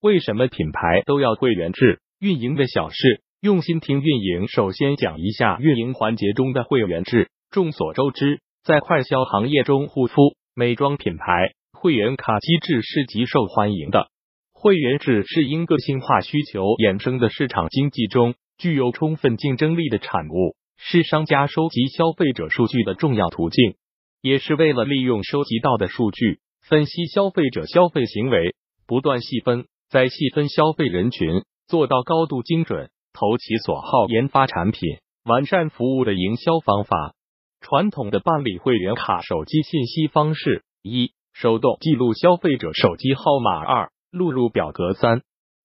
为什么品牌都要会员制？运营的小事，用心听运营。首先讲一下运营环节中的会员制。众所周知，在快销行业中，护肤、美妆品牌会员卡机制是极受欢迎的。会员制是因个性化需求衍生的市场经济中具有充分竞争力的产物，是商家收集消费者数据的重要途径，也是为了利用收集到的数据分析消费者消费行为，不断细分，再细分消费人群。做到高度精准、投其所好研发产品、完善服务的营销方法。传统的办理会员卡手机信息方式：一、手动记录消费者手机号码；二、录入表格；三、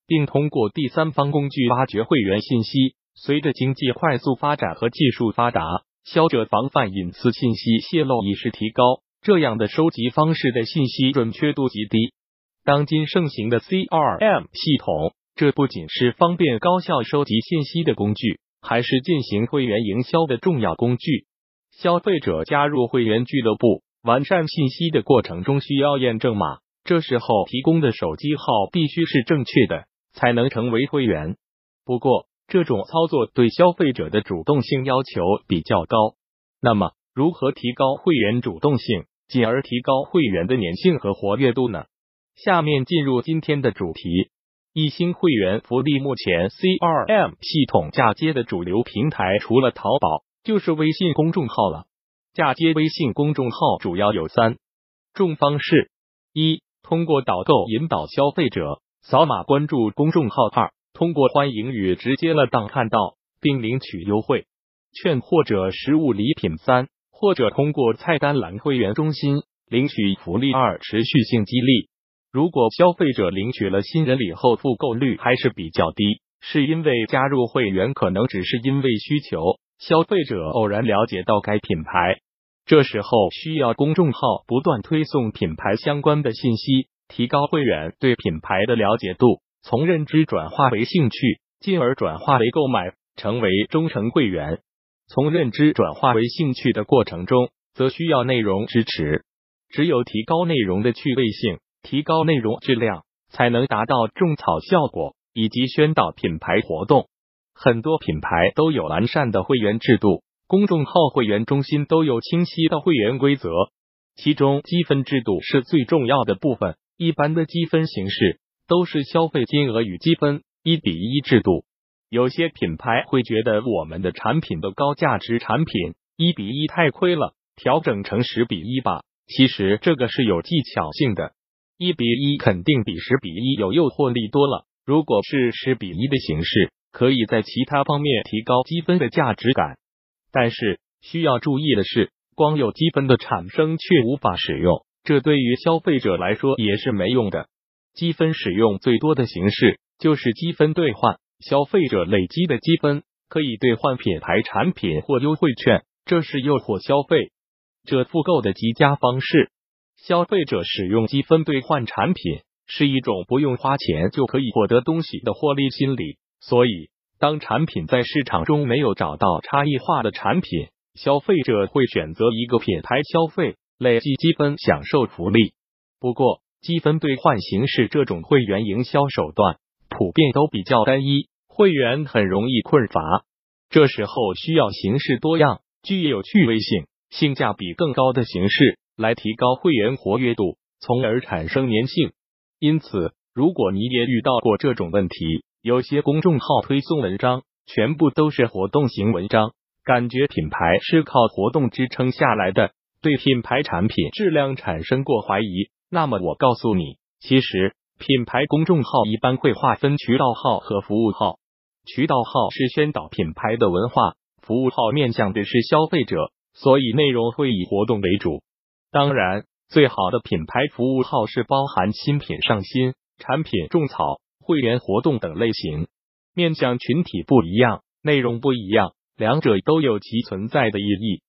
并通过第三方工具挖掘会员信息。随着经济快速发展和技术发达，消者防范隐私信息泄露意识提高，这样的收集方式的信息准确度极低。当今盛行的 CRM 系统。这不仅是方便高效收集信息的工具，还是进行会员营销的重要工具。消费者加入会员俱乐部、完善信息的过程中，需要验证码，这时候提供的手机号必须是正确的，才能成为会员。不过，这种操作对消费者的主动性要求比较高。那么，如何提高会员主动性，进而提高会员的粘性和活跃度呢？下面进入今天的主题。一星会员福利，目前 CRM 系统嫁接的主流平台除了淘宝，就是微信公众号了。嫁接微信公众号主要有三种方式：一、通过导购引导消费者扫码关注公众号；二、通过欢迎语直接了当看到并领取优惠券或者实物礼品；三、或者通过菜单栏会员中心领取福利；二、持续性激励。如果消费者领取了新人礼后复购率还是比较低，是因为加入会员可能只是因为需求，消费者偶然了解到该品牌，这时候需要公众号不断推送品牌相关的信息，提高会员对品牌的了解度，从认知转化为兴趣，进而转化为购买，成为忠诚会员。从认知转化为兴趣的过程中，则需要内容支持，只有提高内容的趣味性。提高内容质量，才能达到种草效果以及宣导品牌活动。很多品牌都有完善的会员制度，公众号会员中心都有清晰的会员规则，其中积分制度是最重要的部分。一般的积分形式都是消费金额与积分一比一制度。有些品牌会觉得我们的产品的高价值产品一比一太亏了，调整成十比一吧。其实这个是有技巧性的。一比一肯定比十比一有诱惑力多了。如果是十比一的形式，可以在其他方面提高积分的价值感。但是需要注意的是，光有积分的产生却无法使用，这对于消费者来说也是没用的。积分使用最多的形式就是积分兑换，消费者累积的积分可以兑换品牌产品或优惠券，这是诱惑消费者复购的极佳方式。消费者使用积分兑换产品是一种不用花钱就可以获得东西的获利心理，所以当产品在市场中没有找到差异化的产品，消费者会选择一个品牌消费，累计积分享受福利。不过，积分兑换形式这种会员营销手段普遍都比较单一，会员很容易困乏。这时候需要形式多样、具有趣味性、性价比更高的形式。来提高会员活跃度，从而产生粘性。因此，如果你也遇到过这种问题，有些公众号推送文章全部都是活动型文章，感觉品牌是靠活动支撑下来的，对品牌产品质量产生过怀疑。那么，我告诉你，其实品牌公众号一般会划分渠道号和服务号。渠道号是宣导品牌的文化，服务号面向的是消费者，所以内容会以活动为主。当然，最好的品牌服务号是包含新品上新、产品种草、会员活动等类型，面向群体不一样，内容不一样，两者都有其存在的意义。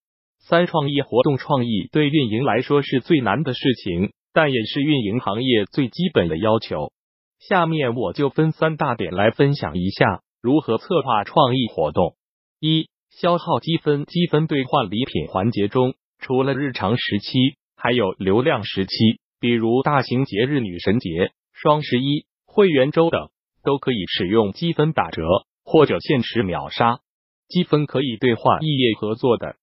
三创意活动创意对运营来说是最难的事情，但也是运营行业最基本的要求。下面我就分三大点来分享一下如何策划创意活动。一、消耗积分，积分兑换礼品环节中。除了日常时期，还有流量时期，比如大型节日、女神节、双十一、会员周等，都可以使用积分打折或者限时秒杀。积分可以兑换异业合作的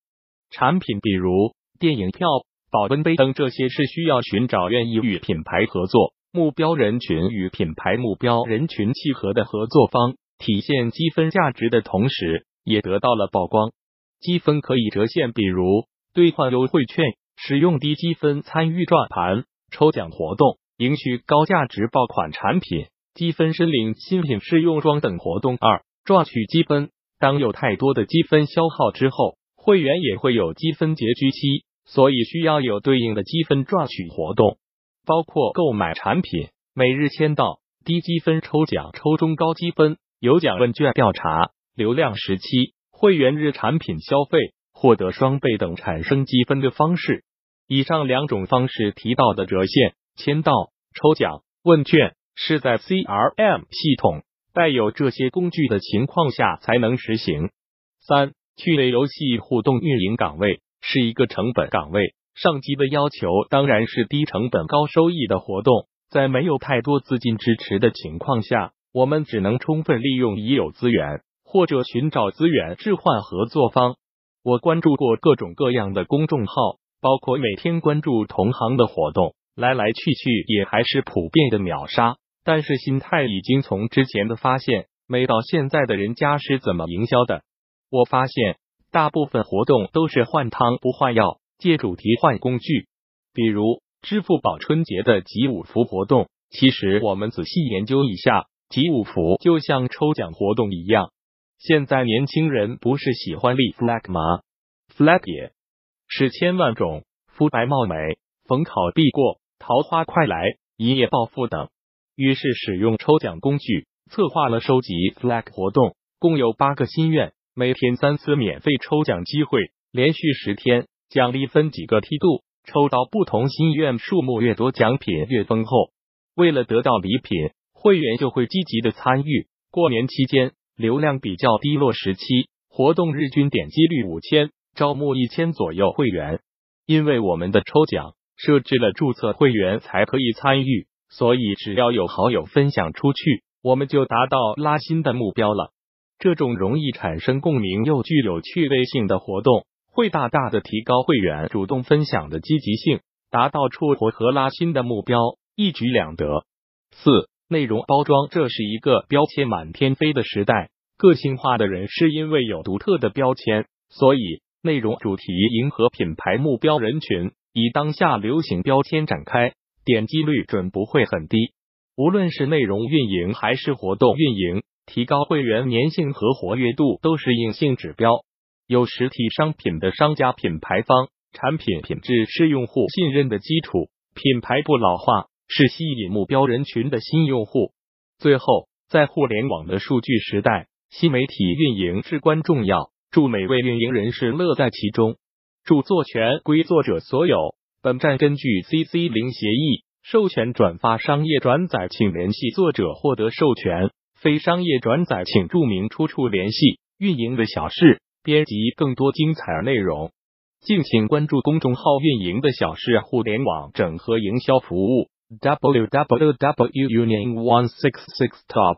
产品，比如电影票、保温杯等，这些是需要寻找愿意与品牌合作、目标人群与品牌目标人群契合的合作方，体现积分价值的同时，也得到了曝光。积分可以折现，比如兑换优惠券、使用低积分参与转盘抽奖活动、赢取高价值爆款产品、积分申领新品试用装等活动。二、赚取积分。当有太多的积分消耗之后，会员也会有积分结局期，所以需要有对应的积分赚取活动，包括购买产品、每日签到、低积分抽奖、抽中高积分、有奖问卷调查、流量时期、会员日产品消费获得双倍等产生积分的方式。以上两种方式提到的折现、签到、抽奖、问卷，是在 CRM 系统。带有这些工具的情况下才能实行。三、趣味游戏互动运营岗位是一个成本岗位，上级的要求当然是低成本高收益的活动。在没有太多资金支持的情况下，我们只能充分利用已有资源，或者寻找资源置换合作方。我关注过各种各样的公众号，包括每天关注同行的活动，来来去去也还是普遍的秒杀。但是心态已经从之前的发现，没到现在的人家是怎么营销的？我发现大部分活动都是换汤不换药，借主题换工具。比如支付宝春节的集五福活动，其实我们仔细研究一下，集五福就像抽奖活动一样。现在年轻人不是喜欢立 flag 吗？flag 也是千万种，肤白貌美、逢考必过、桃花快来、一夜暴富等。于是使用抽奖工具策划了收集 flag 活动，共有八个心愿，每天三次免费抽奖机会，连续十天，奖励分几个梯度，抽到不同心愿数目越多，奖品越丰厚。为了得到礼品，会员就会积极的参与。过年期间流量比较低落时期，活动日均点击率五千，招募一千左右会员。因为我们的抽奖设置了注册会员才可以参与。所以，只要有好友分享出去，我们就达到拉新的目标了。这种容易产生共鸣又具有趣味性的活动，会大大的提高会员主动分享的积极性，达到触活和拉新的目标，一举两得。四、内容包装，这是一个标签满天飞的时代。个性化的人是因为有独特的标签，所以内容主题迎合品牌目标人群，以当下流行标签展开。点击率准不会很低。无论是内容运营还是活动运营，提高会员粘性和活跃度都是硬性指标。有实体商品的商家品牌方，产品品质是用户信任的基础，品牌不老化是吸引目标人群的新用户。最后，在互联网的数据时代，新媒体运营至关重要。祝每位运营人士乐在其中。著作权归作者所有。本站根据 CC 零协议授权转发商业转载，请联系作者获得授权。非商业转载，请注明出处，联系运营的小事编辑更多精彩内容。敬请关注公众号“运营的小事”互联网整合营销服务 www.union166top